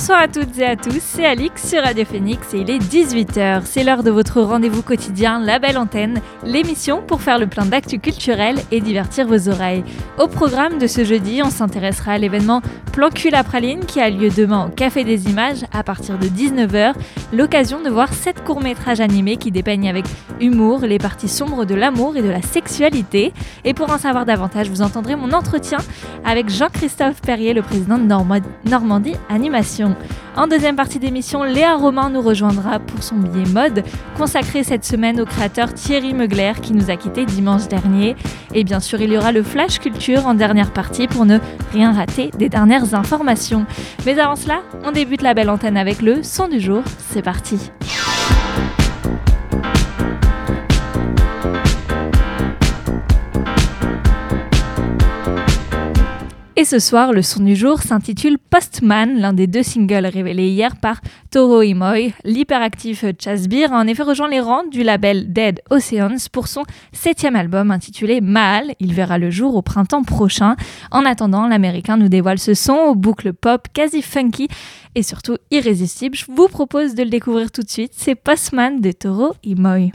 Bonsoir à toutes et à tous, c'est Alix sur Radio Phoenix et il est 18h. C'est l'heure de votre rendez-vous quotidien La Belle Antenne, l'émission pour faire le plein d'actu culturel et divertir vos oreilles. Au programme de ce jeudi, on s'intéressera à l'événement Plan cul la praline qui a lieu demain au Café des Images à partir de 19h. L'occasion de voir 7 courts-métrages animés qui dépeignent avec humour les parties sombres de l'amour et de la sexualité. Et pour en savoir davantage, vous entendrez mon entretien avec Jean-Christophe Perrier, le président de Normandie Animation. En deuxième partie d'émission, Léa Romain nous rejoindra pour son billet mode, consacré cette semaine au créateur Thierry Meugler qui nous a quittés dimanche dernier. Et bien sûr, il y aura le Flash Culture en dernière partie pour ne rien rater des dernières informations. Mais avant cela, on débute la belle antenne avec le son du jour. C'est parti. Et ce soir, le son du jour s'intitule Postman, l'un des deux singles révélés hier par Toro Imoy. L'hyperactif Chasbir a en effet rejoint les rangs du label Dead Oceans pour son septième album intitulé Mal. Il verra le jour au printemps prochain. En attendant, l'américain nous dévoile ce son aux boucles pop quasi funky et surtout irrésistible. Je vous propose de le découvrir tout de suite. C'est Postman de Toro Imoy.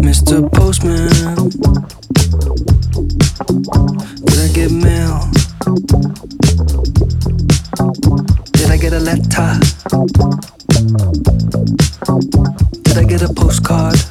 Mr. Postman. Did I get mail? Did I get a letter? Did I get a postcard?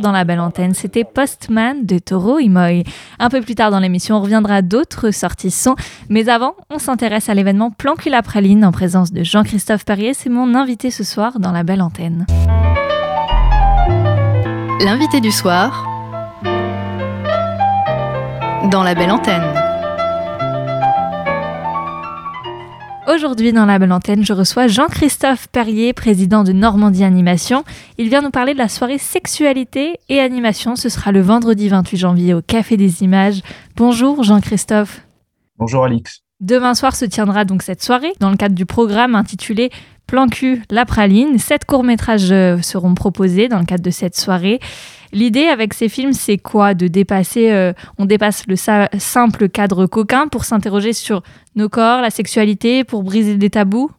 Dans la belle antenne, c'était Postman de Toro Imoy. Un peu plus tard dans l'émission, on reviendra d'autres sorties son, mais avant, on s'intéresse à l'événement Plan la praline en présence de Jean-Christophe Perrier, c'est mon invité ce soir dans la belle antenne. L'invité du soir dans la belle antenne. Aujourd'hui, dans la belle antenne, je reçois Jean-Christophe Perrier, président de Normandie Animation. Il vient nous parler de la soirée sexualité et animation. Ce sera le vendredi 28 janvier au Café des Images. Bonjour Jean-Christophe. Bonjour Alix. Demain soir se tiendra donc cette soirée dans le cadre du programme intitulé Plan Q, La Praline. Sept courts-métrages euh, seront proposés dans le cadre de cette soirée. L'idée avec ces films, c'est quoi? De dépasser, euh, on dépasse le simple cadre coquin pour s'interroger sur nos corps, la sexualité, pour briser des tabous?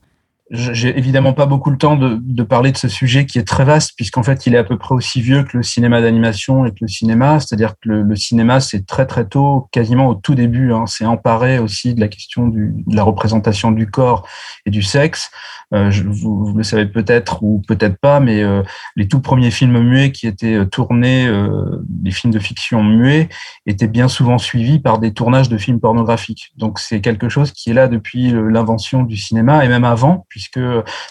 J'ai évidemment pas beaucoup le temps de, de, parler de ce sujet qui est très vaste, puisqu'en fait, il est à peu près aussi vieux que le cinéma d'animation et que le cinéma. C'est-à-dire que le, le cinéma, c'est très très tôt, quasiment au tout début, hein, c'est emparé aussi de la question du, de la représentation du corps et du sexe. Euh, je, vous, le savez peut-être ou peut-être pas, mais euh, les tout premiers films muets qui étaient euh, tournés, des films de fiction muets, étaient bien souvent suivis par des tournages de films pornographiques. Donc c'est quelque chose qui est là depuis l'invention du cinéma et même avant, puisque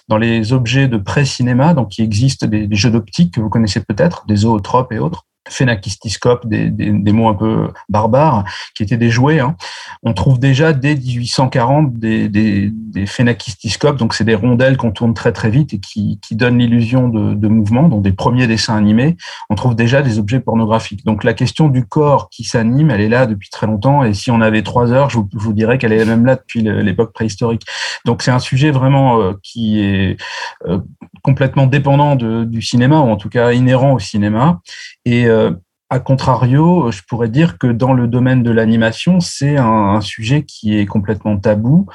dans les objets de pré-cinéma, donc il existe des, des jeux d'optique que vous connaissez peut-être, des zootropes et autres, phénakistiscope, des, des, des, mots un peu barbares, qui étaient des jouets. Hein. On trouve déjà dès 1840 des, des, des phénakistiscopes, donc c'est des rondelles qu'on tourne très très vite et qui, qui donnent l'illusion de, de, mouvement, donc des premiers dessins animés. On trouve déjà des objets pornographiques. Donc la question du corps qui s'anime, elle est là depuis très longtemps. Et si on avait trois heures, je vous, je vous dirais qu'elle est même là depuis l'époque préhistorique. Donc c'est un sujet vraiment euh, qui est euh, complètement dépendant de, du cinéma, ou en tout cas inhérent au cinéma. Et euh, a contrario, je pourrais dire que dans le domaine de l'animation, c'est un, sujet qui est complètement tabou.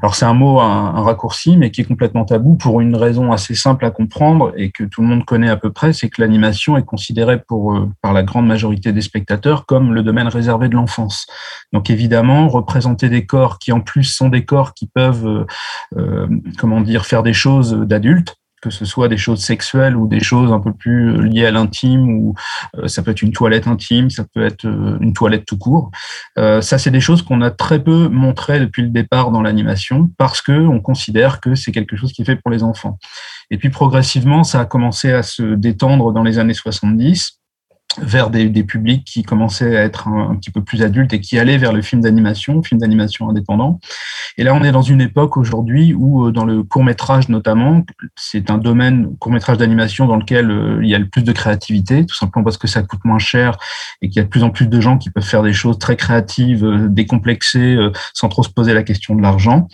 Alors c'est un mot, un, raccourci, mais qui est complètement tabou pour une raison assez simple à comprendre et que tout le monde connaît à peu près, c'est que l'animation est considérée pour, euh, par la grande majorité des spectateurs comme le domaine réservé de l'enfance. Donc évidemment, représenter des corps qui en plus sont des corps qui peuvent, euh, euh comment dire, faire des choses d'adultes, que ce soit des choses sexuelles ou des choses un peu plus euh, liées à l'intime, ou euh, ça peut être une toilette intime, ça peut être euh, une toilette tout court. Ça, c'est des choses qu'on a très peu montrées depuis le départ dans l'animation parce que on considère que c'est quelque chose qui est fait pour les enfants. Et puis progressivement, ça a commencé à se détendre dans les années 70 vers des, des, publics qui commençaient à être un, petit peu plus adultes et qui allaient vers le film d'animation, film d'animation indépendant. Et là, on est dans une époque aujourd'hui où, euh, dans le court métrage notamment, c'est un domaine court métrage d'animation dans lequel euh, il y a le plus de créativité, tout simplement parce que ça coûte moins cher et qu'il y a de plus en plus de gens qui peuvent faire des choses très créatives, euh, décomplexées, sans trop se poser la question de l'argent.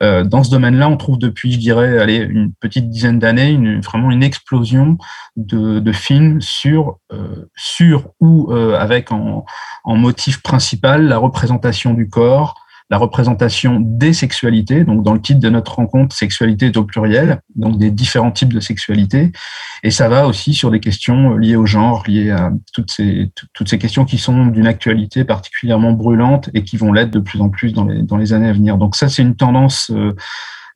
Dans ce domaine-là, on trouve depuis, je dirais, allez, une petite dizaine d'années, une, vraiment une explosion de, de films sur sur ou euh, avec en, en, motif principal la représentation du corps, la représentation des sexualités. Donc, dans le titre de notre rencontre, sexualité est au pluriel, donc des différents types de sexualité. Et ça va aussi sur des questions liées au genre, liées à toutes ces, toutes ces questions qui sont d'une actualité particulièrement brûlante et qui vont l'être de plus en plus dans les, dans les années à venir. Donc, ça, c'est une tendance. Euh,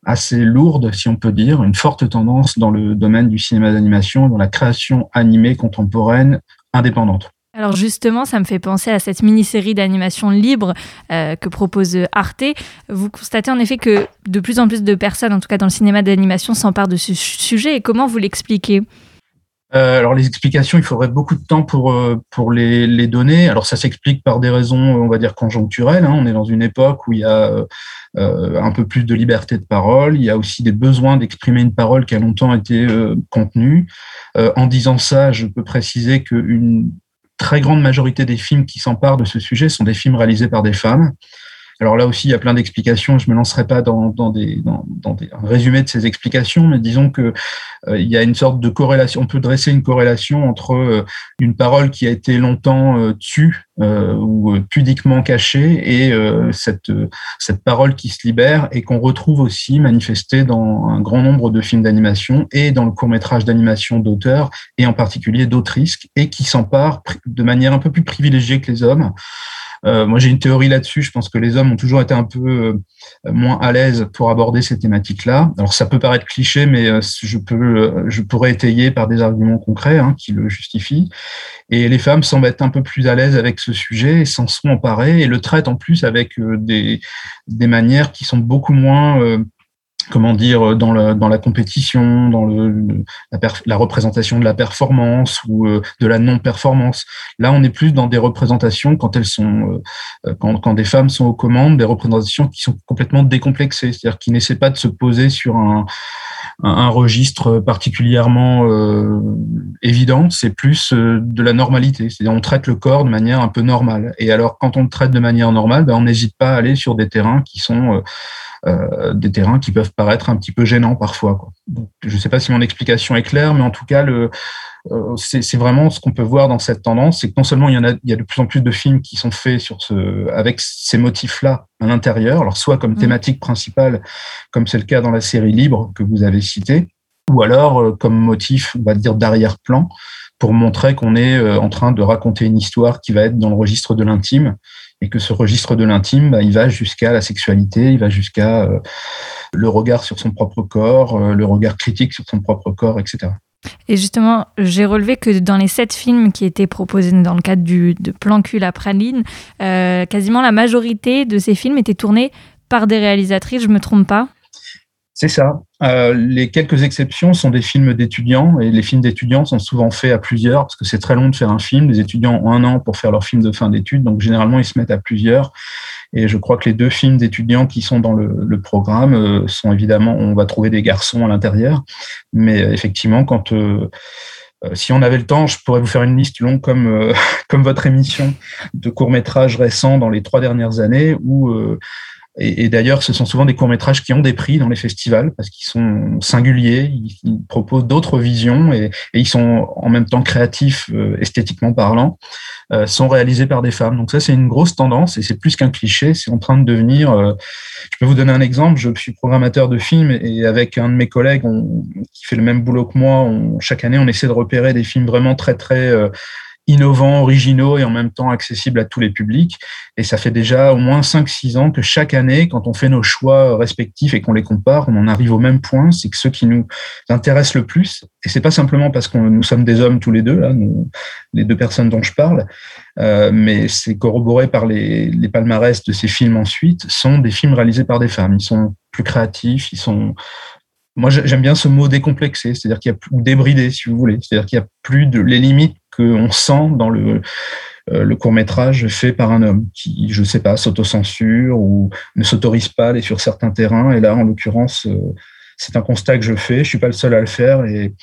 assez lourde, si on peut dire, une forte tendance dans le domaine du cinéma d'animation, dans la création animée contemporaine indépendante. Alors justement, ça me fait penser à cette mini-série d'animation libre euh, que propose Arte. Vous constatez en effet que de plus en plus de personnes, en tout cas dans le cinéma d'animation, s'emparent de ce sujet. Et comment vous l'expliquez? Euh, alors les explications, il faudrait beaucoup de temps pour euh, les, donner. Alors ça s'explique par des raisons, on va dire conjoncturelles. Hein. On est dans une époque où il y a euh, un peu plus de liberté de parole. Il y a aussi des besoins d'exprimer une parole qui a longtemps été contenue. En disant ça, je peux préciser qu'une très grande majorité des films qui s'emparent de ce sujet sont des films réalisés par des femmes. Alors là aussi, il y a plein d'explications. Je me lancerai pas dans, dans, des, dans, dans des, un résumé de ces explications, mais disons que euh, il y a une sorte de corrélation. On peut dresser une corrélation entre euh, une parole qui a été longtemps euh, tue euh, ou pudiquement cachée et euh, cette cette parole qui se libère et qu'on retrouve aussi manifestée dans un grand nombre de films d'animation et dans le court métrage d'animation d'auteurs et en particulier d'autrices et qui s'emparent de manière un peu plus privilégiée que les hommes. Euh, moi, j'ai une théorie là-dessus. Je pense que les hommes ont toujours été un peu euh, moins à l'aise pour aborder ces thématiques-là. Alors, ça peut paraître cliché, mais euh, je peux, je pourrais étayer par des arguments concrets hein, qui le justifient. Et les femmes semblent être un peu plus à l'aise avec ce sujet et s'en sont emparées et le traitent en plus avec des, des manières qui sont beaucoup moins comment dire, dans, le, dans la compétition, dans le, la, la, représentation de la performance ou euh, de la non-performance. Là, on est plus dans des représentations quand elles sont, euh, quand, quand, des femmes sont aux commandes, des représentations qui sont complètement décomplexées, c'est-à-dire qui n'essaient pas de se poser sur un, un, registre particulièrement euh, évident. C'est plus euh, de la normalité, c'est-à-dire on traite le corps de manière un peu normale. Et alors, quand on le traite de manière normale, ben, on n'hésite pas à aller sur des terrains qui sont des terrains qui peuvent paraître un petit peu gênants parfois. Quoi. je ne sais pas si mon explication est claire, mais en tout cas, le, euh, c'est vraiment ce qu'on peut voir dans cette tendance, c'est que non seulement il y en a, il y a de plus en plus de films qui sont faits sur ce, avec ces motifs-là à l'intérieur, alors soit comme mmh. thématique principale, comme c'est le cas dans la série Libre que vous avez citée, ou alors euh, comme motif, on va dire d'arrière-plan, pour montrer qu'on est euh, en train de raconter une histoire qui va être dans le registre de l'intime, et que ce registre de l'intime, bah, il va jusqu'à la sexualité, il va jusqu'à le regard sur son propre corps, le regard critique sur son propre corps, etc. Et justement, j'ai relevé que dans les sept films qui étaient proposés dans le cadre du, de Plan cul à praline, euh, quasiment la majorité de ces films étaient tournés par des réalisatrices, je me trompe pas? C'est ça. Euh, les quelques exceptions sont des films d'étudiants, et les films d'étudiants sont souvent faits à plusieurs, parce que c'est très long de faire un film. Les étudiants ont un an pour faire leur film de fin d'études, donc généralement ils se mettent à plusieurs. Et je crois que les deux films d'étudiants qui sont dans le, programme euh, sont évidemment, on va trouver des garçons à l'intérieur, mais euh, effectivement, quand euh, si on avait le temps, je pourrais vous faire une liste longue comme, comme votre émission de courts-métrages récents dans les trois dernières années où et, d'ailleurs, ce sont souvent des courts-métrages qui ont des prix dans les festivals parce qu'ils sont singuliers, ils, proposent d'autres visions et, ils sont en même temps créatifs, euh, esthétiquement parlant, euh, sont réalisés par des femmes. Donc ça, c'est une grosse tendance et c'est plus qu'un cliché, c'est en train de devenir... Euh, je peux vous donner un exemple, je suis programmateur de films et avec un de mes collègues qui fait le même boulot que moi, chaque année, on essaie de repérer des films vraiment très, très innovants, originaux et en même temps accessibles à tous les publics. Et ça fait déjà au moins 5-6 ans que chaque année, quand on fait nos choix respectifs et qu'on les compare, on en arrive au même point, c'est que ceux qui nous intéressent le plus, et c'est pas simplement parce que nous sommes des hommes tous les deux, là, les deux personnes dont je parle, euh, mais c'est corroboré par les, les palmarès de ces films ensuite, sont des films réalisés par des femmes. Ils sont plus créatifs, ils sont moi j'aime bien ce mot décomplexé, c'est-à-dire qu'il y a ou débridé si vous voulez, c'est-à-dire qu'il y a plus de les limites qu'on sent dans le, euh, court métrage fait par un homme qui, je sais pas, s'autocensure ou ne s'autorise pas à aller sur certains terrains. Et là, en l'occurrence, euh, c'est un constat que je fais. Je suis pas le seul à le faire et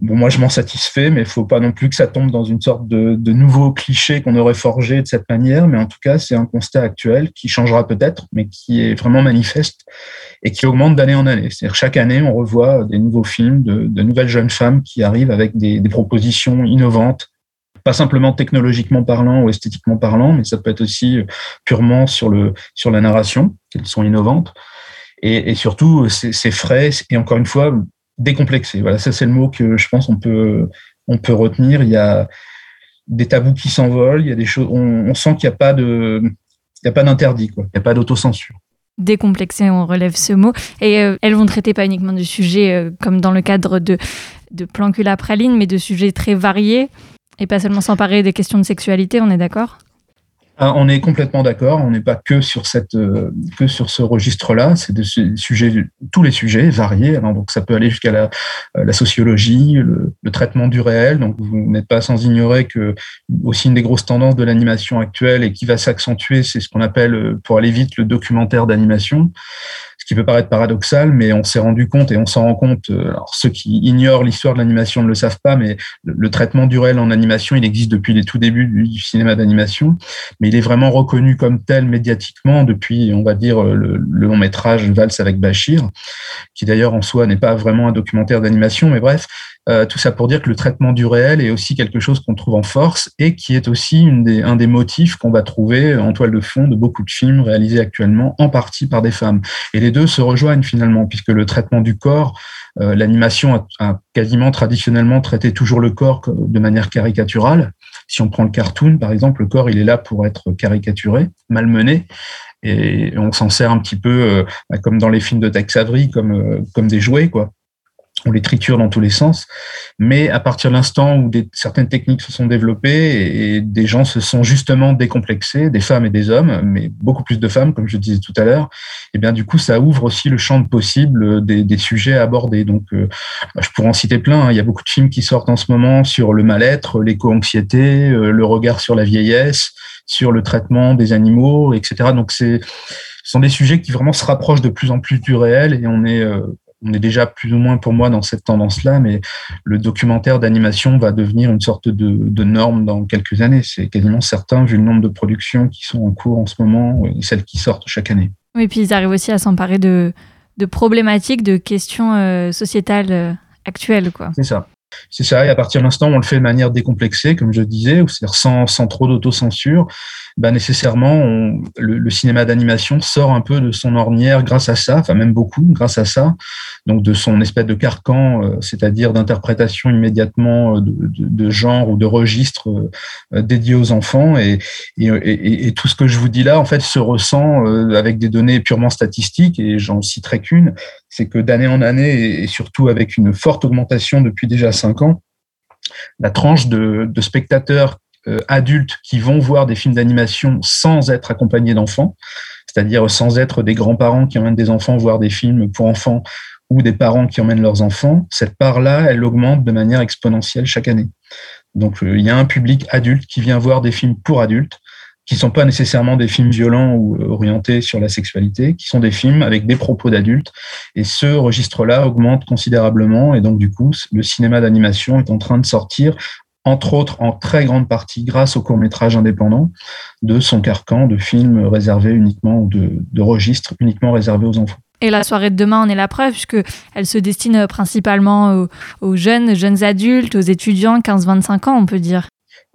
bon, moi, je m'en satisfais, mais il faut pas non plus que ça tombe dans une sorte de, nouveau cliché qu'on aurait forgé de cette manière. Mais en tout cas, c'est un constat actuel qui changera peut-être, mais qui est vraiment manifeste et qui augmente d'année en année. C'est-à-dire chaque année, on revoit des nouveaux films de, de nouvelles jeunes femmes qui arrivent avec des, des, propositions innovantes, pas simplement technologiquement parlant ou esthétiquement parlant, mais ça peut être aussi purement sur le sur la narration, qu'elles sont innovantes. Et surtout, c'est frais et encore une fois décomplexé. Voilà, ça c'est le mot que je pense on peut on peut retenir. Il y a des tabous qui s'envolent, il y a des choses. On, sent qu'il n'y a pas de il y a pas d'interdit, quoi. Il n'y a pas d'autocensure décomplexé, on relève ce mot. Et euh, elles vont traiter pas uniquement de sujets euh, comme dans le cadre de, de Plancula Praline, mais de sujets très variés, et pas seulement s'emparer des questions de sexualité, on est d'accord? On est complètement d'accord. On n'est pas que sur cette euh, que sur ce registre-là. C'est des sujets, tous les sujets variés. donc ça peut aller jusqu'à la, euh, sociologie, le, traitement du réel. Donc vous n'êtes pas sans ignorer que aussi une des grosses tendances de l'animation actuelle et qui va s'accentuer, c'est ce qu'on appelle, euh, pour aller vite, le documentaire d'animation qui peut paraître paradoxal, mais on s'est rendu compte et on s'en rend compte. Euh, alors ceux qui ignorent l'histoire de l'animation ne le savent pas, mais le, traitement du réel en animation, il existe depuis les tout débuts du, cinéma d'animation, mais il est vraiment reconnu comme tel médiatiquement depuis, on va dire, le, le long métrage Valse avec Bachir, qui d'ailleurs en soi n'est pas vraiment un documentaire d'animation, mais bref, euh, tout ça pour dire que le traitement du réel est aussi quelque chose qu'on trouve en force et qui est aussi une des, un des motifs qu'on va trouver en toile de fond de beaucoup de films réalisés actuellement, en partie par des femmes. Et les deux se rejoignent finalement, puisque le traitement du corps, euh, l'animation a, quasiment traditionnellement traité toujours le corps de manière caricaturale. Si on prend le cartoon, par exemple, le corps, il est là pour être caricaturé, malmené et on s'en sert un petit peu euh, comme dans les films de Tex comme, comme des jouets, quoi on les triture dans tous les sens. Mais à partir de l'instant où des, certaines techniques se sont développées et, des gens se sont justement décomplexés, des femmes et des hommes, mais beaucoup plus de femmes, comme je disais tout à l'heure, et eh bien du coup, ça ouvre aussi le champ de possible des, des sujets à aborder. Donc, euh, je pourrais en citer plein. Hein. Il y a beaucoup de films qui sortent en ce moment sur le mal-être, l'éco-anxiété, euh, le regard sur la vieillesse, sur le traitement des animaux, etc. Donc, c'est ce sont des sujets qui vraiment se rapprochent de plus en plus du réel et on est euh, on est déjà plus ou moins pour moi dans cette tendance-là, mais le documentaire d'animation va devenir une sorte de, norme dans quelques années. C'est quasiment certain vu le nombre de productions qui sont en cours en ce moment et celles qui sortent chaque année. Oui, puis ils arrivent aussi à s'emparer de, de problématiques, de questions sociétales actuelles. quoi. C'est ça. C'est ça, et à partir de l'instant où on le fait de manière décomplexée, comme je disais, c'est-à-dire sans, sans trop d'autocensure, bah nécessairement, le, cinéma d'animation sort un peu de son ornière grâce à ça, enfin même beaucoup grâce à ça, donc de son espèce de carcan, euh, c'est-à-dire d'interprétation immédiatement euh, de, de, genre ou de registre euh, dédié aux enfants, et, et, et, tout ce que je vous dis là, en fait, se ressent avec des données purement statistiques, et j'en citerai qu'une, c'est que d'année en année, et surtout avec une forte augmentation depuis déjà cinq ans, la tranche de, spectateurs euh, adultes qui vont voir des films d'animation sans être accompagnés d'enfants, c'est-à-dire sans être des grands-parents qui emmènent des enfants voir des films pour enfants ou des parents qui emmènent leurs enfants, cette part-là, elle augmente de manière exponentielle chaque année. Donc euh, il y a un public adulte qui vient voir des films pour adultes, qui sont pas nécessairement des films violents ou euh, orientés sur la sexualité, qui sont des films avec des propos d'adultes. Et ce registre-là augmente considérablement. Et donc, du coup, le cinéma d'animation est en train de sortir entre autres en très grande partie grâce au court métrage indépendant de son carcan de films réservés uniquement, de, de registres uniquement réservés aux enfants. Et la soirée de demain en est la preuve, puisque elle se destine principalement aux, aux jeunes, jeunes adultes, aux étudiants 15-25 ans, on peut dire.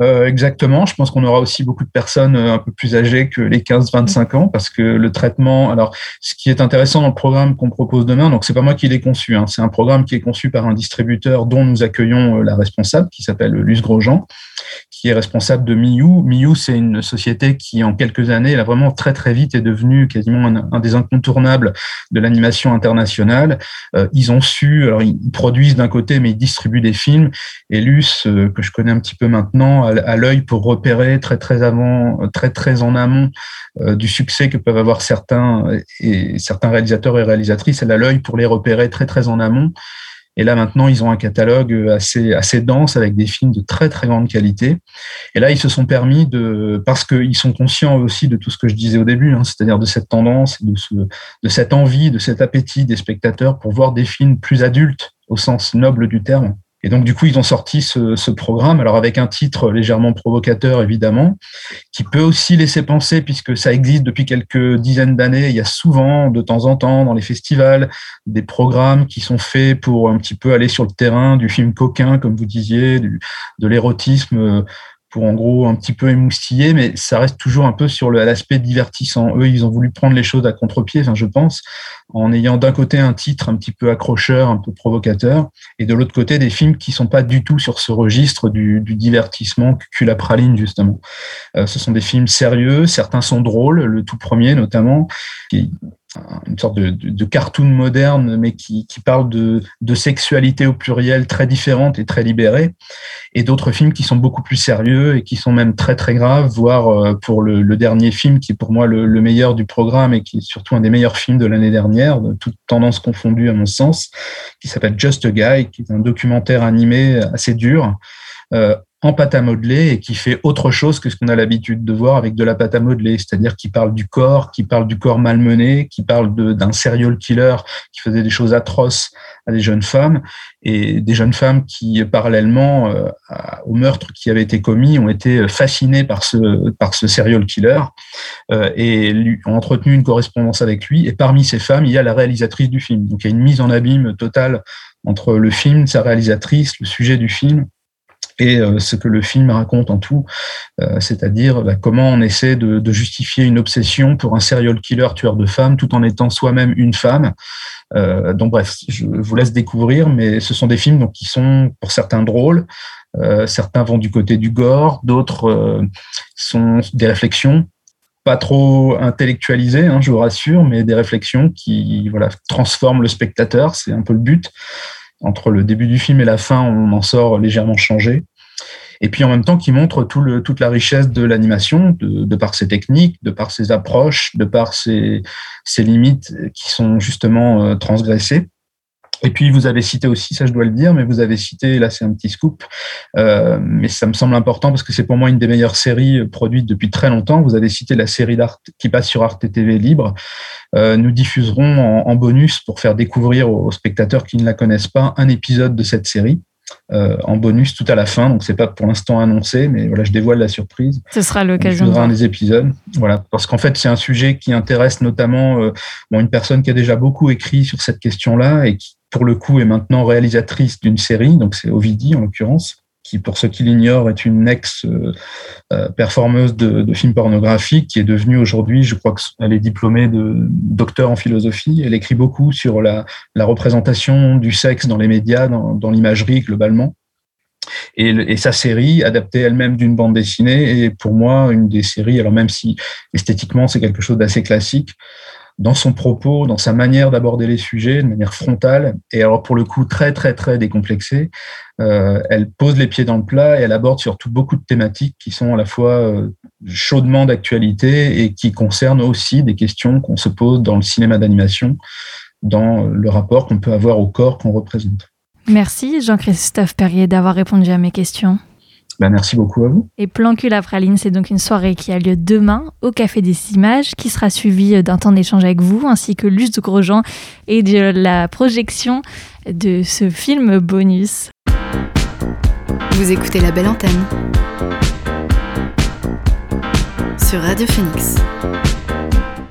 Euh, exactement. Je pense qu'on aura aussi beaucoup de personnes euh, un peu plus âgées que les 15-25 ans parce que le traitement. Alors, ce qui est intéressant dans le programme qu'on propose demain, donc c'est pas moi qui l'ai conçu. Hein, c'est un programme qui est conçu par un distributeur dont nous accueillons euh, la responsable, qui s'appelle Luce Grosjean, qui est responsable de Miu. Miu, c'est une société qui, en quelques années, elle a vraiment très très vite est devenue quasiment un, des incontournables de l'animation internationale. ils ont su, alors ils produisent d'un côté, mais ils distribuent des films. Et Luce, que je connais un petit peu maintenant à, l'œil pour repérer très très avant, très très en amont euh, du succès que peuvent avoir certains et certains réalisateurs et réalisatrices. Elle a l'œil pour les repérer très très en amont. Et là maintenant, ils ont un catalogue assez assez dense avec des films de très très grande qualité. Et là, ils se sont permis de, parce qu'ils sont conscients aussi de tout ce que je disais au début, hein, c'est-à-dire de cette tendance, de ce, de cette envie, de cet appétit des spectateurs pour voir des films plus adultes au sens noble du terme. Et donc, du coup, ils ont sorti ce, programme, alors avec un titre légèrement provocateur, évidemment, qui peut aussi laisser penser, puisque ça existe depuis quelques dizaines d'années. Il y a souvent, de temps en temps, dans les festivals, des programmes qui sont faits pour un petit peu aller sur le terrain du film coquin, comme vous disiez, de l'érotisme en gros un petit peu émoustiller, mais ça reste toujours un peu sur l'aspect divertissant. Eux, ils ont voulu prendre les choses à contre-pied, je pense, en ayant d'un côté un titre un petit peu accrocheur, un peu provocateur, et de l'autre côté des films qui sont pas du tout sur ce registre du, du divertissement la praline justement. Euh, ce sont des films sérieux, certains sont drôles, le tout premier notamment, qui une sorte de, de, cartoon moderne, mais qui, qui parle de, de, sexualité au pluriel très différente et très libérée, et d'autres films qui sont beaucoup plus sérieux et qui sont même très très graves, voire euh, pour le, le dernier film qui est pour moi le, le, meilleur du programme et qui est surtout un des meilleurs films de l'année dernière, de toute tendance confondue à mon sens, qui s'appelle Just a Guy, qui est un documentaire animé assez dur. Euh, en pâte à modeler et qui fait autre chose que ce qu'on a l'habitude de voir avec de la pâte à modeler, c'est-à-dire qui parle du corps, qui parle du corps malmené, qui parle d'un serial killer qui faisait des choses atroces à des jeunes femmes et des jeunes femmes qui, parallèlement euh, au meurtre qui avait été commis, ont été fascinées par ce, par ce serial killer euh, et lui, ont entretenu une correspondance avec lui. Et parmi ces femmes, il y a la réalisatrice du film. Donc il y a une mise en abîme totale entre le film, sa réalisatrice, le sujet du film et euh, ce que le film raconte en tout, euh, c'est-à-dire bah, comment on essaie de, justifier une obsession pour un serial killer tueur de femmes tout en étant soi-même une femme. Euh, donc bref, je vous laisse découvrir, mais ce sont des films donc, qui sont pour certains drôles, certains vont du côté du gore, d'autres sont des réflexions pas trop intellectualisées, hein, je vous rassure, mais des réflexions qui voilà transforment le spectateur, c'est un peu le but entre le début du film et la fin, on en sort légèrement changé. Et puis en même temps, qui montre tout le, toute la richesse de l'animation, de, par ses techniques, de par ses approches, de par ses, limites qui sont justement euh, transgressées. Et puis vous avez cité aussi, ça je dois le dire, mais vous avez cité, là c'est un petit scoop, euh, mais ça me semble important parce que c'est pour moi une des meilleures séries produites depuis très longtemps. Vous avez cité la série d'Arte qui passe sur Arte TV Libre. Euh, nous diffuserons en, bonus pour faire découvrir aux, spectateurs qui ne la connaissent pas un épisode de cette série. En bonus tout à la fin. Donc c'est pas pour l'instant annoncé, mais voilà, je dévoile la surprise. Ce sera l'occasion. Un des épisodes. Voilà, parce qu'en fait c'est un sujet qui intéresse notamment une personne qui a déjà beaucoup écrit sur cette question-là et qui pour le coup est maintenant réalisatrice d'une série. Donc c'est Ovidie en l'occurrence qui, pour ceux qui l'ignorent, est une ex-performeuse de, films pornographiques, qui est devenue aujourd'hui, je crois qu'elle est diplômée de docteur en philosophie. Elle écrit beaucoup sur la, représentation du sexe dans les médias, dans, l'imagerie globalement. Et, et, sa série, adaptée elle-même d'une bande dessinée, est pour moi une des séries, alors même si esthétiquement c'est quelque chose d'assez classique, dans son propos, dans sa manière d'aborder les sujets de manière frontale, et alors pour le coup très très très décomplexée. Euh, elle pose les pieds dans le plat et elle aborde surtout beaucoup de thématiques qui sont à la fois euh, chaudement d'actualité et qui concernent aussi des questions qu'on se pose dans le cinéma d'animation, dans le rapport qu'on peut avoir au corps qu'on représente. Merci Jean-Christophe Perrier d'avoir répondu à mes questions. Ben, merci beaucoup à vous. Et Plan cul praline, c'est donc une soirée qui a lieu demain au Café des Images, qui sera suivie d'un temps d'échange avec vous, ainsi que Luce de Grosjean et de la projection de ce film bonus. Vous écoutez La Belle Antenne sur Radio Phoenix.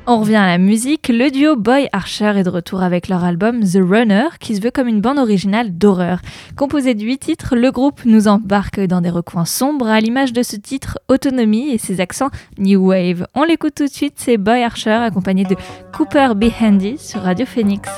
On revient à la musique. Le duo Boy Archer est de retour avec leur album The Runner, qui se veut comme une bande originale d'horreur. Composé de huit titres, le groupe nous embarque dans des recoins sombres à l'image de ce titre Autonomie et ses accents New Wave. On l'écoute tout de suite, c'est Boy Archer accompagné de Cooper B. Handy sur Radio Phoenix.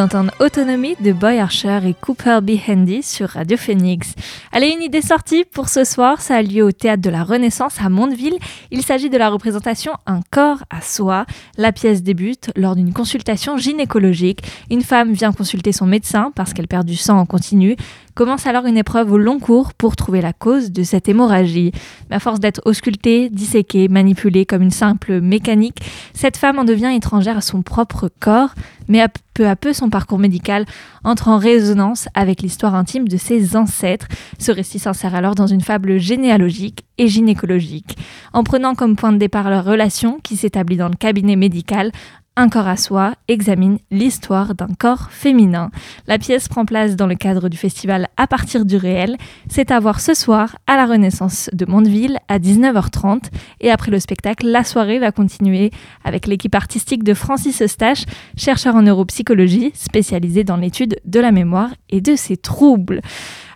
D'entendre Autonomie de Boy Archer et Cooper B. Handy sur Radio Phoenix. Allez, une idée sortie pour ce soir, ça a lieu au Théâtre de la Renaissance à Mondeville. Il s'agit de la représentation Un corps à soi. La pièce débute lors d'une consultation gynécologique. Une femme vient consulter son médecin parce qu'elle perd du sang en continu. Commence alors une épreuve au long cours pour trouver la cause de cette hémorragie. Mais à force d'être auscultée, disséquée, manipulée comme une simple mécanique, cette femme en devient étrangère à son propre corps, mais peu à peu son parcours médical entre en résonance avec l'histoire intime de ses ancêtres. Ce récit s'insère alors dans une fable généalogique et gynécologique. En prenant comme point de départ leur relation qui s'établit dans le cabinet médical, un corps à soi examine l'histoire d'un corps féminin. La pièce prend place dans le cadre du festival À partir du réel. C'est à voir ce soir à la Renaissance de Mondeville à 19h30. Et après le spectacle, la soirée va continuer avec l'équipe artistique de Francis Eustache, chercheur en neuropsychologie spécialisé dans l'étude de la mémoire et de ses troubles.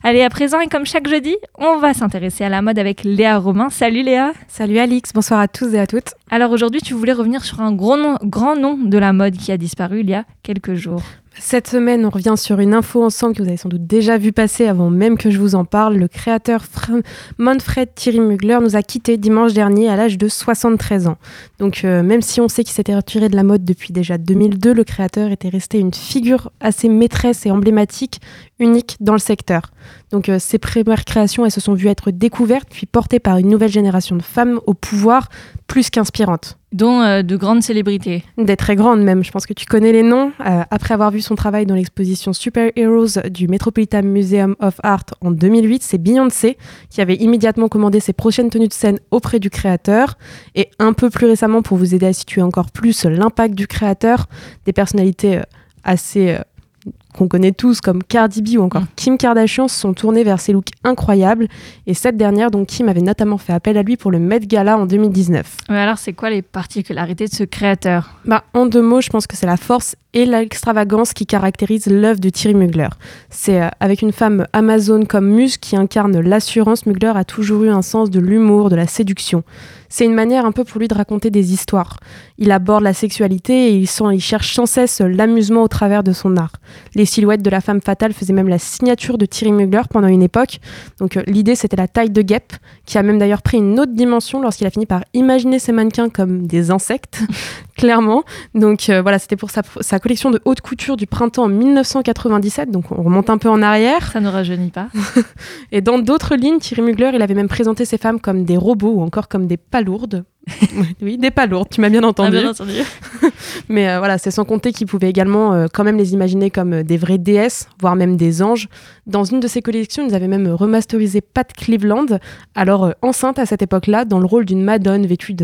Allez, à présent, et comme chaque jeudi, on va s'intéresser à la mode avec Léa Romain. Salut Léa. Salut Alix, bonsoir à tous et à toutes. Alors aujourd'hui, tu voulais revenir sur un gros nom, grand nom de la mode qui a disparu il y a quelques jours. Cette semaine, on revient sur une info ensemble que vous avez sans doute déjà vu passer avant même que je vous en parle. Le créateur Manfred Thierry Mugler nous a quittés dimanche dernier à l'âge de 73 ans. Donc euh, même si on sait qu'il s'était retiré de la mode depuis déjà 2002, le créateur était resté une figure assez maîtresse et emblématique, unique dans le secteur. Donc euh, ses premières créations, elles se sont vues être découvertes puis portées par une nouvelle génération de femmes au pouvoir plus qu'inspirantes dont euh, de grandes célébrités. Des très grandes même, je pense que tu connais les noms. Euh, après avoir vu son travail dans l'exposition Super Heroes du Metropolitan Museum of Art en 2008, c'est Beyoncé qui avait immédiatement commandé ses prochaines tenues de scène auprès du créateur. Et un peu plus récemment, pour vous aider à situer encore plus l'impact du créateur, des personnalités euh, assez qu'on connaît tous comme Cardi B ou encore mm. Kim Kardashian se sont tournés vers ces looks incroyables. Et cette dernière, donc Kim, avait notamment fait appel à lui pour le Met Gala en 2019. Mais alors, c'est quoi les particularités de ce créateur? Bah, En deux mots, je pense que c'est la force et l'extravagance qui caractérise l'œuvre de Thierry Mugler. C'est euh, avec une femme Amazon comme muse qui incarne l'assurance, Mugler a toujours eu un sens de l'humour, de la séduction. C'est une manière un peu pour lui de raconter des histoires. Il aborde la sexualité et il cherche sans cesse l'amusement au travers de son art. Les silhouettes de la femme fatale faisaient même la signature de Thierry Mugler pendant une époque. Donc euh, l'idée c'était la taille de guêpe, qui a même d'ailleurs pris une autre dimension lorsqu'il a fini par imaginer ses mannequins comme des insectes, clairement. Donc euh, voilà, c'était pour sa, sa, collection de haute couture du printemps 1997, donc on remonte un peu en arrière. Ça ne rajeunit pas. et dans d'autres lignes, Thierry Mugler, il avait même présenté ses femmes comme des robots ou encore comme des palourdes. oui, des pas lourdes, tu m'as bien entendu. Mais euh, voilà, c'est sans compter qu'il pouvait également euh, quand même les imaginer comme euh, des vraies déesses, voire même des anges. Dans une de ses collections, ils avaient même remasterisé Pat Cleveland, alors enceinte à cette époque-là, dans le rôle d'une madone vêtue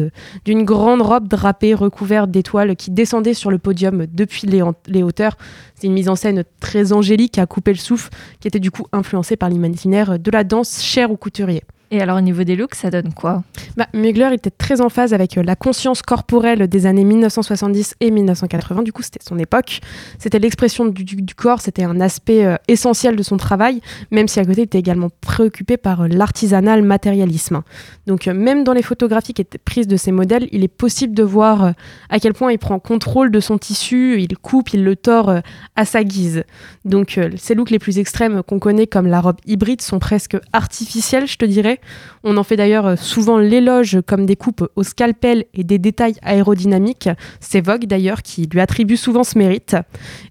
d'une grande robe drapée recouverte d'étoiles qui descendait sur le podium depuis les, les hauteurs. C'est une mise en scène très angélique à couper le souffle, qui était du coup influencée par l'imaginaire de la danse chère aux couturiers. Et alors au niveau des looks, ça donne quoi bah, Mugler était très en phase avec euh, la conscience corporelle des années 1970 et 1980. Du coup, c'était son époque. C'était l'expression du, corps, c'était un aspect euh, essentiel de son travail, même si à côté, il était également préoccupé par euh, l'artisanal matérialisme. Donc même dans les photographies qui étaient prises de ces modèles, il est possible de voir à quel point il prend contrôle de son tissu, il coupe, il le tord à sa guise. Donc ces looks les plus extrêmes qu'on connaît comme la robe hybride sont presque artificiels, je te dirais on en fait d'ailleurs euh, souvent l'éloge comme des coupes au scalpel et des détails aérodynamiques. C'est Vogue d'ailleurs qui lui attribue souvent ce mérite.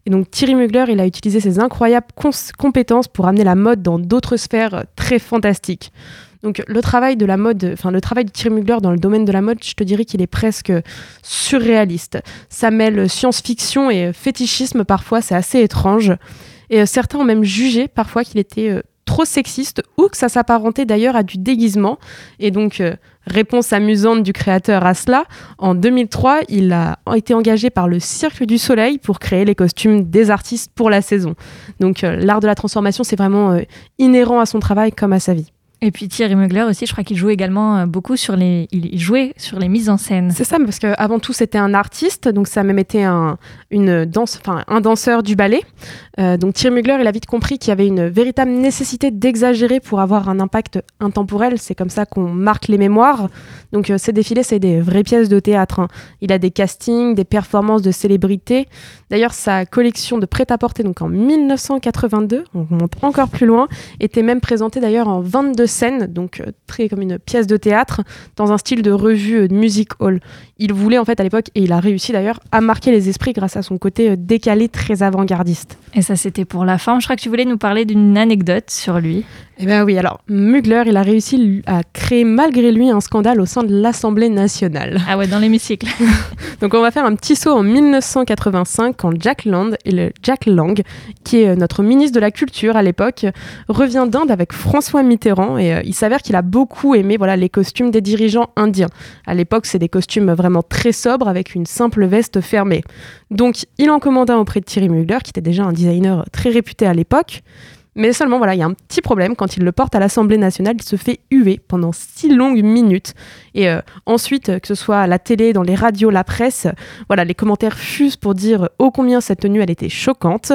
Et donc Thierry Mugler, il a utilisé ses incroyables compétences pour amener la mode dans d'autres sphères euh, très fantastiques. Donc le travail de la mode, enfin le travail de Thierry Mugler dans le domaine de la mode, je te dirais qu'il est presque surréaliste. Ça mêle science-fiction et fétichisme parfois, c'est assez étrange. Et euh, certains ont même jugé parfois qu'il était trop sexiste ou que ça s'apparentait d'ailleurs à du déguisement. Et donc, euh, réponse amusante du créateur à cela, en 2003, il a été engagé par le Cirque du Soleil pour créer les costumes des artistes pour la saison. Donc, euh, l'art de la transformation, c'est vraiment euh, inhérent à son travail comme à sa vie. Et puis Thierry Mugler aussi, je crois qu'il jouait également euh, beaucoup sur les, il jouait sur les mises en scène. C'est ça, parce qu'avant tout c'était un artiste, donc ça a même été un, une danse, enfin un danseur du ballet. Euh, donc Thierry Mugler, il a vite compris qu'il y avait une véritable nécessité d'exagérer pour avoir un impact intemporel. C'est comme ça qu'on marque les mémoires. Donc euh, ces défilés, c'est des vraies pièces de théâtre. Hein. Il a des castings, des performances de célébrités. D'ailleurs, sa collection de prêt-à-porter, donc en 1982, on remonte encore plus loin, était même présentée d'ailleurs en 22 scène, donc euh, très comme une pièce de théâtre, dans un style de revue euh, de music hall. Il voulait en fait à l'époque, et il a réussi d'ailleurs, à marquer les esprits grâce à son côté euh, décalé, très avant-gardiste. Et ça c'était pour la fin. Je crois que tu voulais nous parler d'une anecdote sur lui. Eh bien oui, alors Mugler, il a réussi à créer malgré lui un scandale au sein de l'Assemblée nationale. Ah ouais, dans l'hémicycle. Donc on va faire un petit saut en 1985 quand Jack Lang, et le Jack Lang, qui est notre ministre de la Culture à l'époque, revient d'Inde avec François Mitterrand et euh, il s'avère qu'il a beaucoup aimé voilà les costumes des dirigeants indiens. À l'époque, c'est des costumes vraiment très sobres avec une simple veste fermée. Donc il en commanda auprès de Thierry Mugler, qui était déjà un designer très réputé à l'époque. Mais seulement, voilà, il y a un petit problème. Quand il le porte à l'Assemblée nationale, il se fait huer pendant six longues minutes. Et euh, ensuite, que ce soit à la télé, dans les radios, la presse, voilà, les commentaires fusent pour dire ô combien cette tenue, elle était choquante.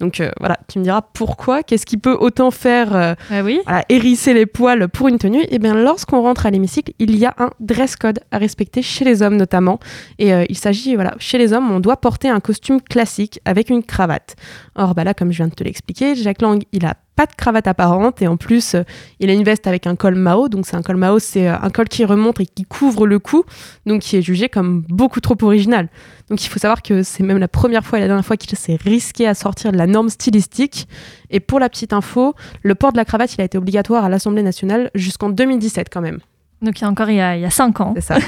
Donc euh, voilà, tu me diras pourquoi Qu'est-ce qui peut autant faire euh, ah oui hérisser les poils pour une tenue? Eh bien, lorsqu'on rentre à l'hémicycle, il y a un dress code à respecter chez les hommes notamment. Et il s'agit, voilà, chez les hommes, on doit porter un costume classique avec une cravate. Or, bah là, comme je viens de te l'expliquer, Jacques Lang, il a pas de cravate apparente et en plus euh, il a une veste avec un col Mao donc c'est un col Mao c'est euh, un col qui remonte et qui couvre le cou donc qui est jugé comme beaucoup trop original donc il faut savoir que c'est même la première fois et la dernière fois qu'il s'est risqué à sortir de la norme stylistique et pour la petite info le port de la cravate il a été obligatoire à l'Assemblée nationale jusqu'en 2017 quand même donc il y a encore il y a, il y a cinq ans c'est ça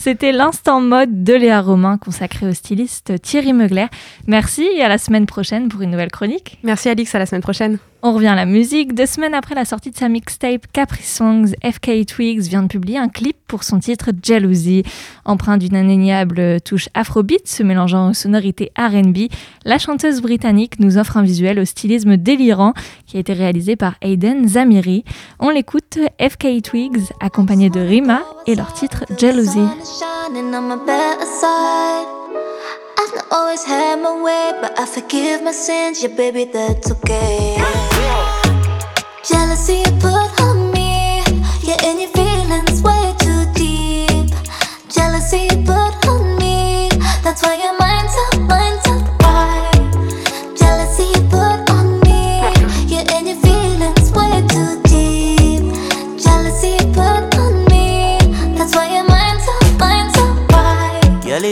C'était l'instant mode de Léa Romain consacré au styliste Thierry Meugler. Merci et à la semaine prochaine pour une nouvelle chronique. Merci Alix, à la semaine prochaine. On revient à la musique. Deux semaines après la sortie de sa mixtape Capri Songs, FK Twigs vient de publier un clip pour son titre Jealousy. Empreint d'une indéniable touche afrobeat se mélangeant aux sonorités RB, la chanteuse britannique nous offre un visuel au stylisme délirant qui a été réalisé par Aiden Zamiri. On l'écoute FK Twigs accompagné de Rima et leur titre Jealousy. I've always had my way, but I forgive my sins. Yeah, baby, that's okay. Jealousy you put on me, yeah, and your feelings way too deep. Jealousy you put on me, that's why your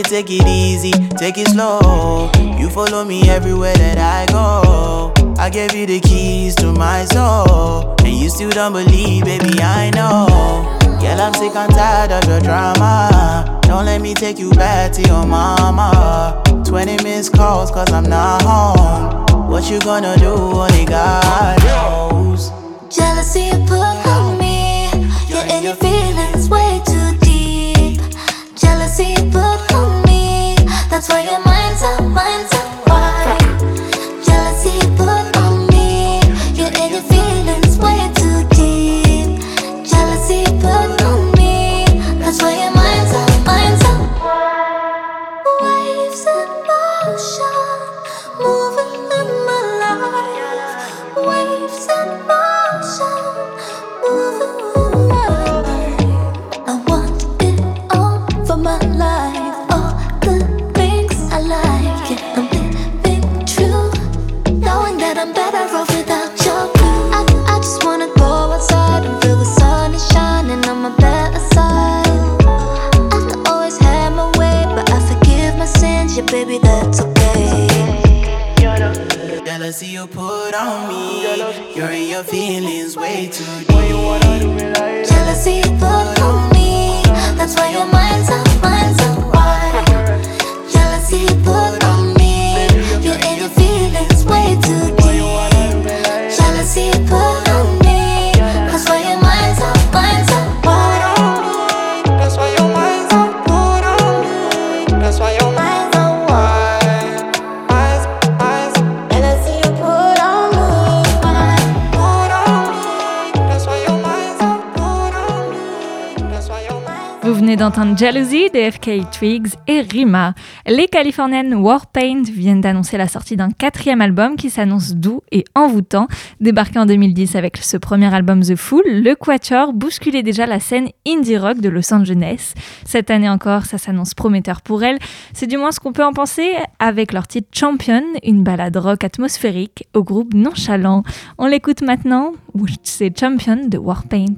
take it easy take it slow. You follow me everywhere that I go. I gave you the keys to my soul. And you still don't believe, baby, I know. Girl, I'm sick and tired of your drama. Don't let me take you back to your mama. 20 missed calls, cause I'm not home. What you gonna do? Only God knows. Jealousy put on me. Yeah, and your feelings way too deep. Jealousy put on me. That's why your mind's up, mind's up. You're in your feelings way too deep. Jealousy, fuck on me. That's why your mind's up. D'entendre Jealousy de FK Twigs et Rima. Les Californiennes Warpaint viennent d'annoncer la sortie d'un quatrième album qui s'annonce doux et envoûtant. Débarqué en 2010 avec ce premier album The Fool, le Quatuor bousculait déjà la scène indie rock de Los Angeles. Cette année encore, ça s'annonce prometteur pour elle. C'est du moins ce qu'on peut en penser avec leur titre Champion, une balade rock atmosphérique au groupe nonchalant. On l'écoute maintenant, c'est Champion de Warpaint.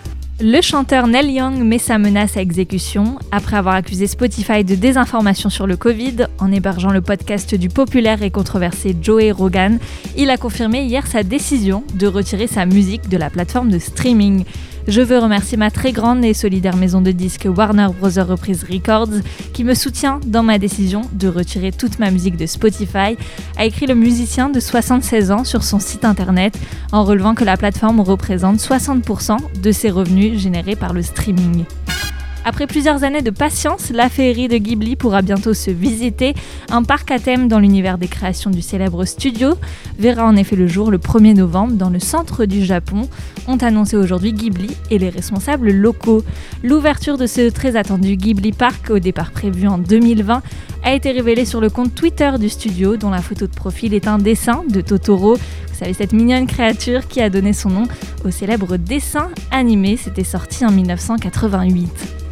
Le chanteur Neil Young met sa menace à exécution après avoir accusé Spotify de désinformation sur le Covid en hébergeant le podcast du populaire et controversé Joey Rogan. Il a confirmé hier sa décision de retirer sa musique de la plateforme de streaming. Je veux remercier ma très grande et solidaire maison de disques Warner Bros. Reprise Records qui me soutient dans ma décision de retirer toute ma musique de Spotify, a écrit le musicien de 76 ans sur son site internet en relevant que la plateforme représente 60% de ses revenus générés par le streaming. Après plusieurs années de patience, la féerie de Ghibli pourra bientôt se visiter. Un parc à thème dans l'univers des créations du célèbre studio verra en effet le jour le 1er novembre dans le centre du Japon, ont annoncé aujourd'hui Ghibli et les responsables locaux. L'ouverture de ce très attendu Ghibli Park, au départ prévu en 2020, a été révélée sur le compte Twitter du studio, dont la photo de profil est un dessin de Totoro. Vous savez, cette mignonne créature qui a donné son nom au célèbre dessin animé, c'était sorti en 1988.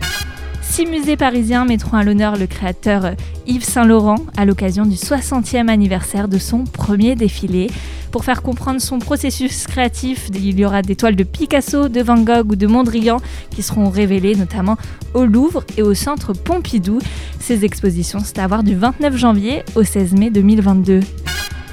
Six musées parisiens mettront à l'honneur le créateur Yves Saint-Laurent à l'occasion du 60e anniversaire de son premier défilé. Pour faire comprendre son processus créatif, il y aura des toiles de Picasso, de Van Gogh ou de Mondrian qui seront révélées notamment au Louvre et au Centre Pompidou. Ces expositions, c'est à voir du 29 janvier au 16 mai 2022.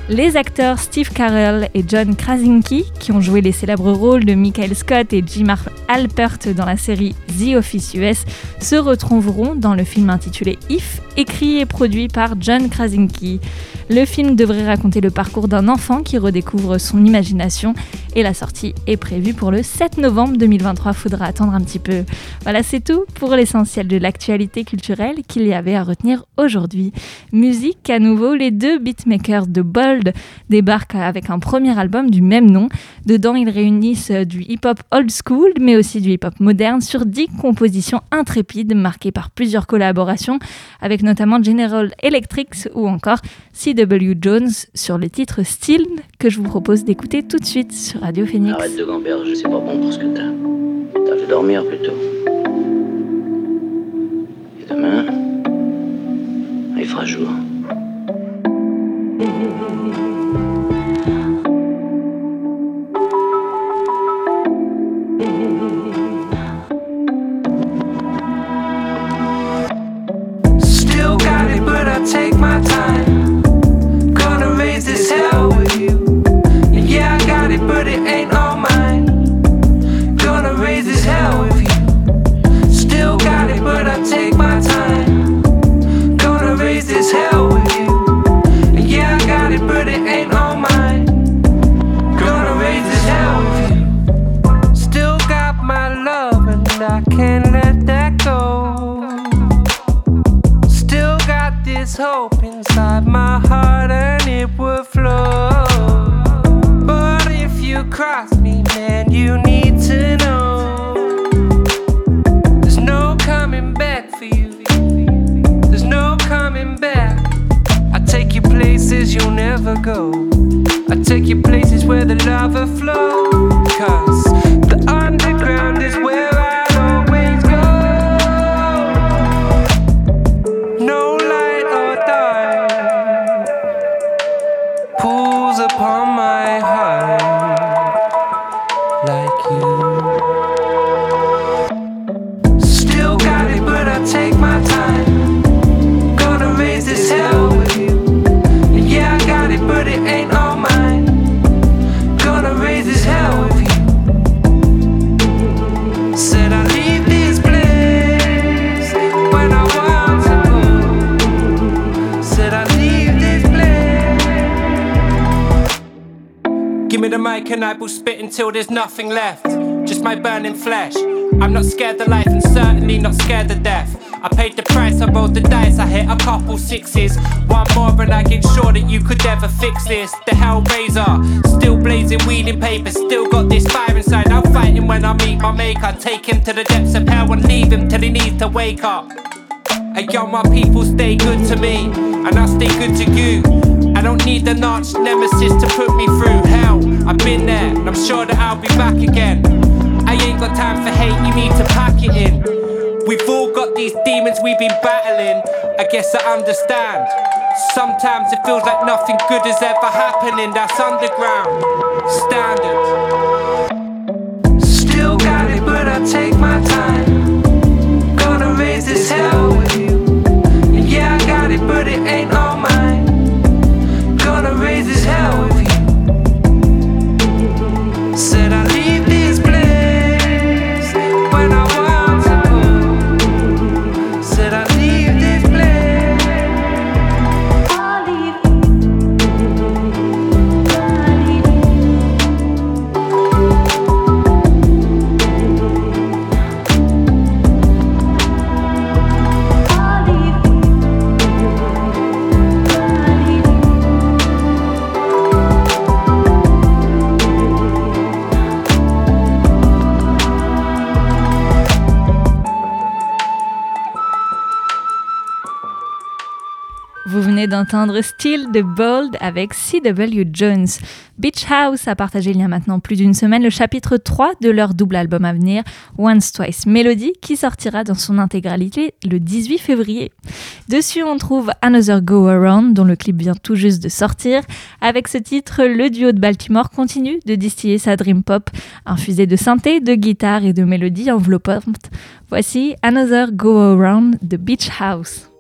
Les acteurs Steve Carell et John Krasinski, qui ont joué les célèbres rôles de Michael Scott et Jim Alpert dans la série The Office US, se retrouveront dans le film intitulé If, écrit et produit par John Krasinski. Le film devrait raconter le parcours d'un enfant qui redécouvre son imagination et la sortie est prévue pour le 7 novembre 2023. Faudra attendre un petit peu. Voilà, c'est tout pour l'essentiel de l'actualité culturelle qu'il y avait à retenir aujourd'hui. Musique, à nouveau, les deux beatmakers de Bold débarquent avec un premier album du même nom. Dedans, ils réunissent du hip-hop old school, mais aussi du hip-hop moderne sur 10 compositions intrépides marquées par plusieurs collaborations avec notamment General Electric ou encore C.W. Jones sur le titre Still que je vous propose d'écouter tout de suite sur Radio Phoenix. Arrête de gamberger, c'est pas bon pour ce que t'as. T'as fait dormir plutôt. Et demain, il fera jour. Hey, hey. I take you places where the lava flows. Until there's nothing left. Just my burning flesh. I'm not scared of life and certainly not scared of death. I paid the price, I rolled the dice, I hit a couple sixes. One more and I can ensure that you could never fix this. The Hellraiser, still blazing, wheeling paper, still got this fire inside. I'm fighting when I meet my maker. Take him to the depths of hell and leave him till he needs to wake up. Hey yo, my people stay good to me, and I stay good to you. I don't need the arch nemesis to put me through hell. I've been there, and I'm sure that I'll be back again. I ain't got time for hate, you need to pack it in. We've all got these demons we've been battling. I guess I understand. Sometimes it feels like nothing good is ever happening. That's underground standard. D'entendre Still the Bold avec C.W. Jones. Beach House a partagé il y a maintenant plus d'une semaine le chapitre 3 de leur double album à venir, Once Twice Melody, qui sortira dans son intégralité le 18 février. Dessus, on trouve Another Go Around, dont le clip vient tout juste de sortir. Avec ce titre, le duo de Baltimore continue de distiller sa dream pop, infusée de synthé, de guitare et de mélodies enveloppantes. Voici Another Go Around de Beach House.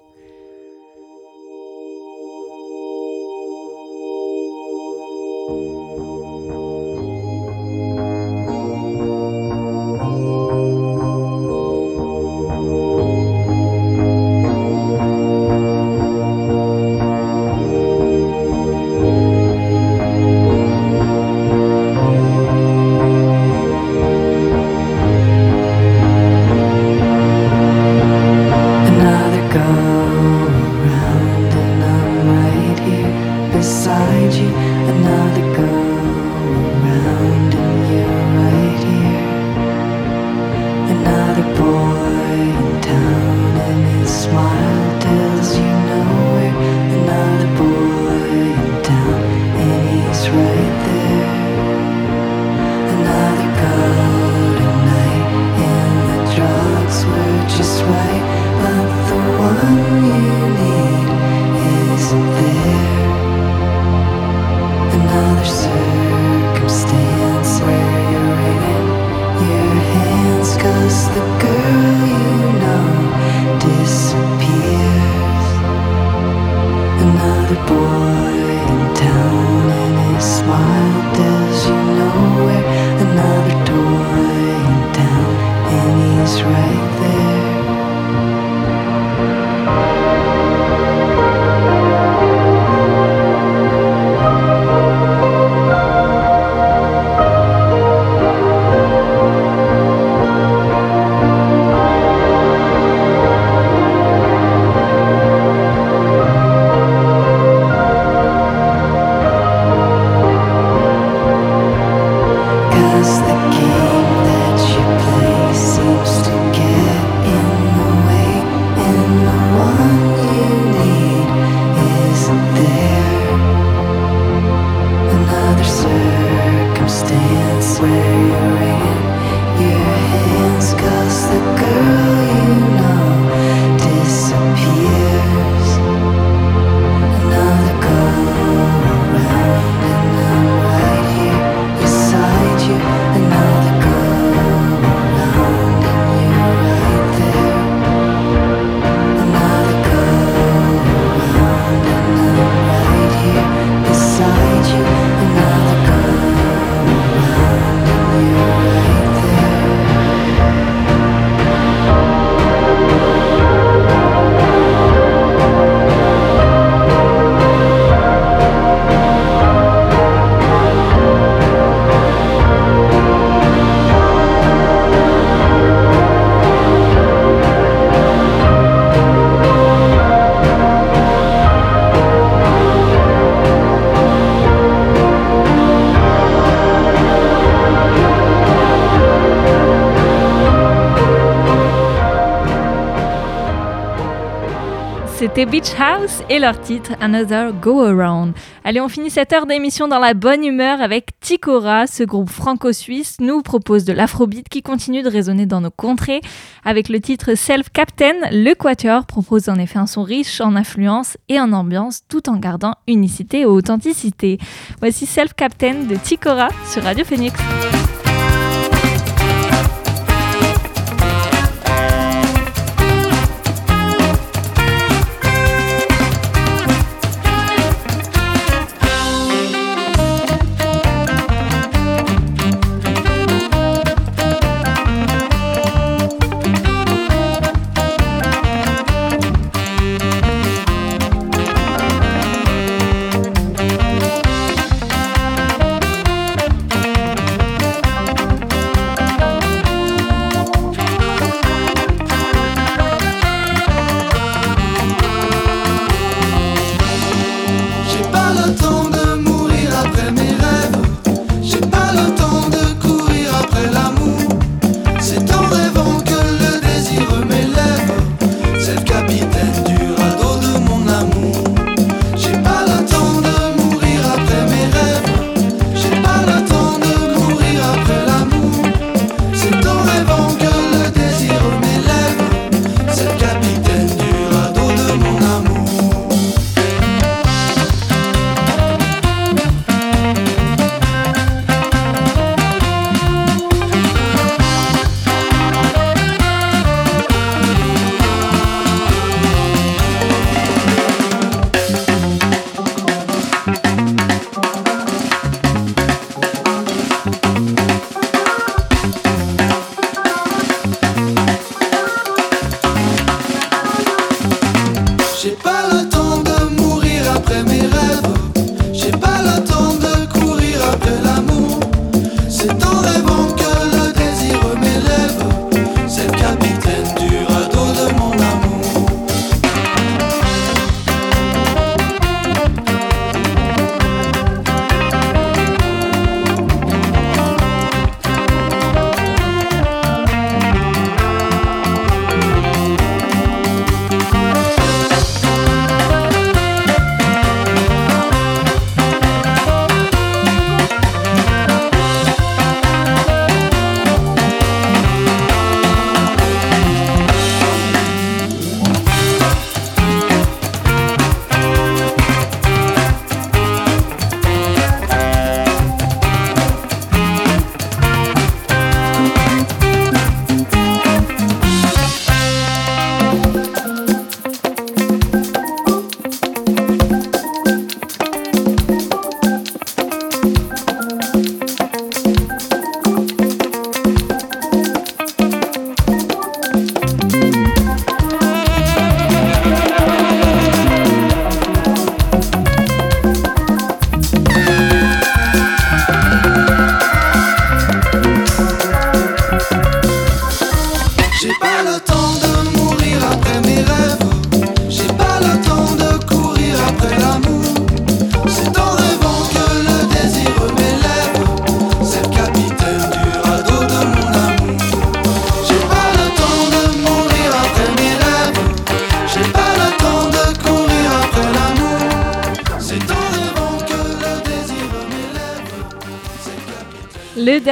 C'était Beach House et leur titre Another Go Around. Allez, on finit cette heure d'émission dans la bonne humeur avec Ticora. Ce groupe franco-suisse nous propose de l'afrobeat qui continue de résonner dans nos contrées. Avec le titre Self Captain, le Quatuor propose en effet un son riche en influence et en ambiance tout en gardant unicité et authenticité. Voici Self Captain de Ticora sur Radio Phoenix.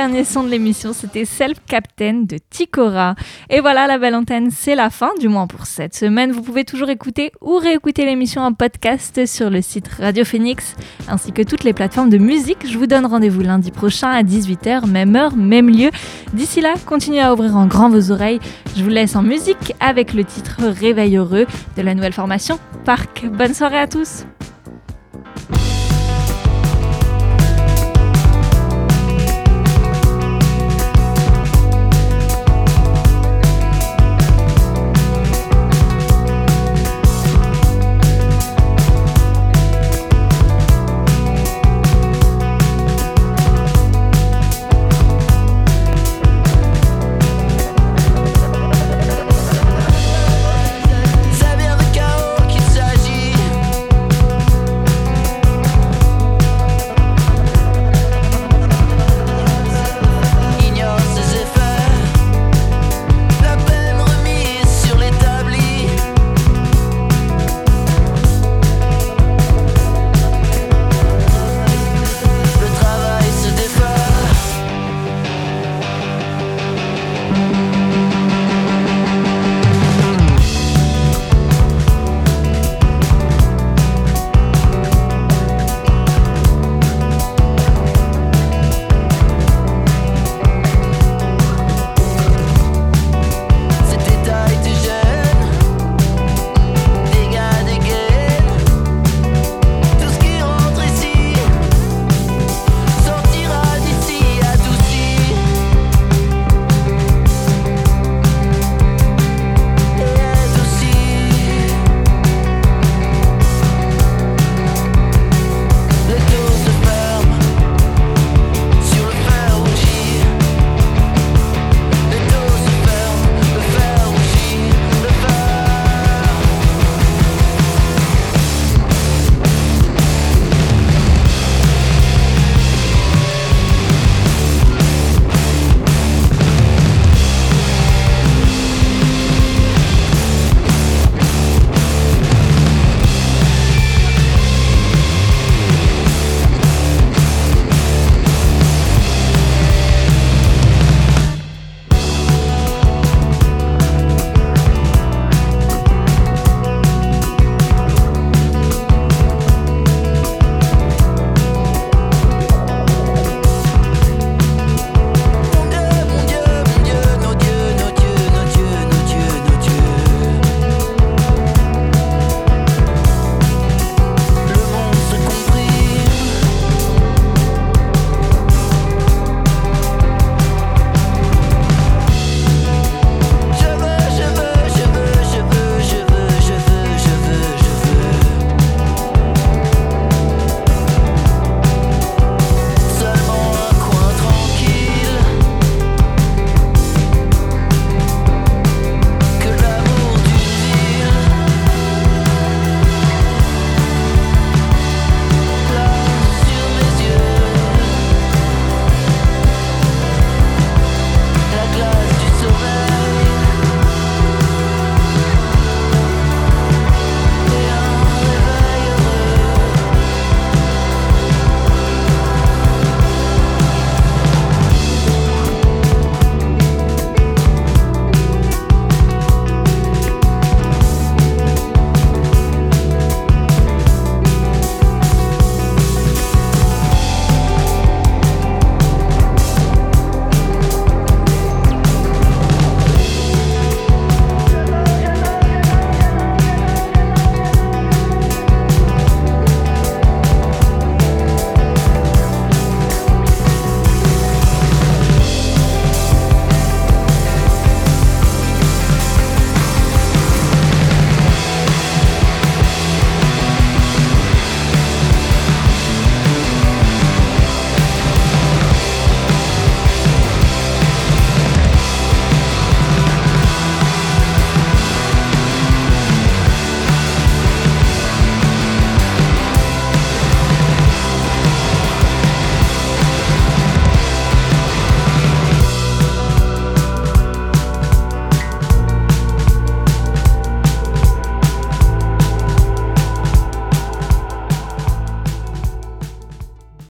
Dernier son de l'émission, c'était Self Captain de Ticora. Et voilà, la belle antenne, c'est la fin, du moins pour cette semaine. Vous pouvez toujours écouter ou réécouter l'émission en podcast sur le site Radio Phoenix, ainsi que toutes les plateformes de musique. Je vous donne rendez-vous lundi prochain à 18h, même heure, même lieu. D'ici là, continuez à ouvrir en grand vos oreilles. Je vous laisse en musique avec le titre Réveil heureux de la nouvelle formation Parc. Bonne soirée à tous!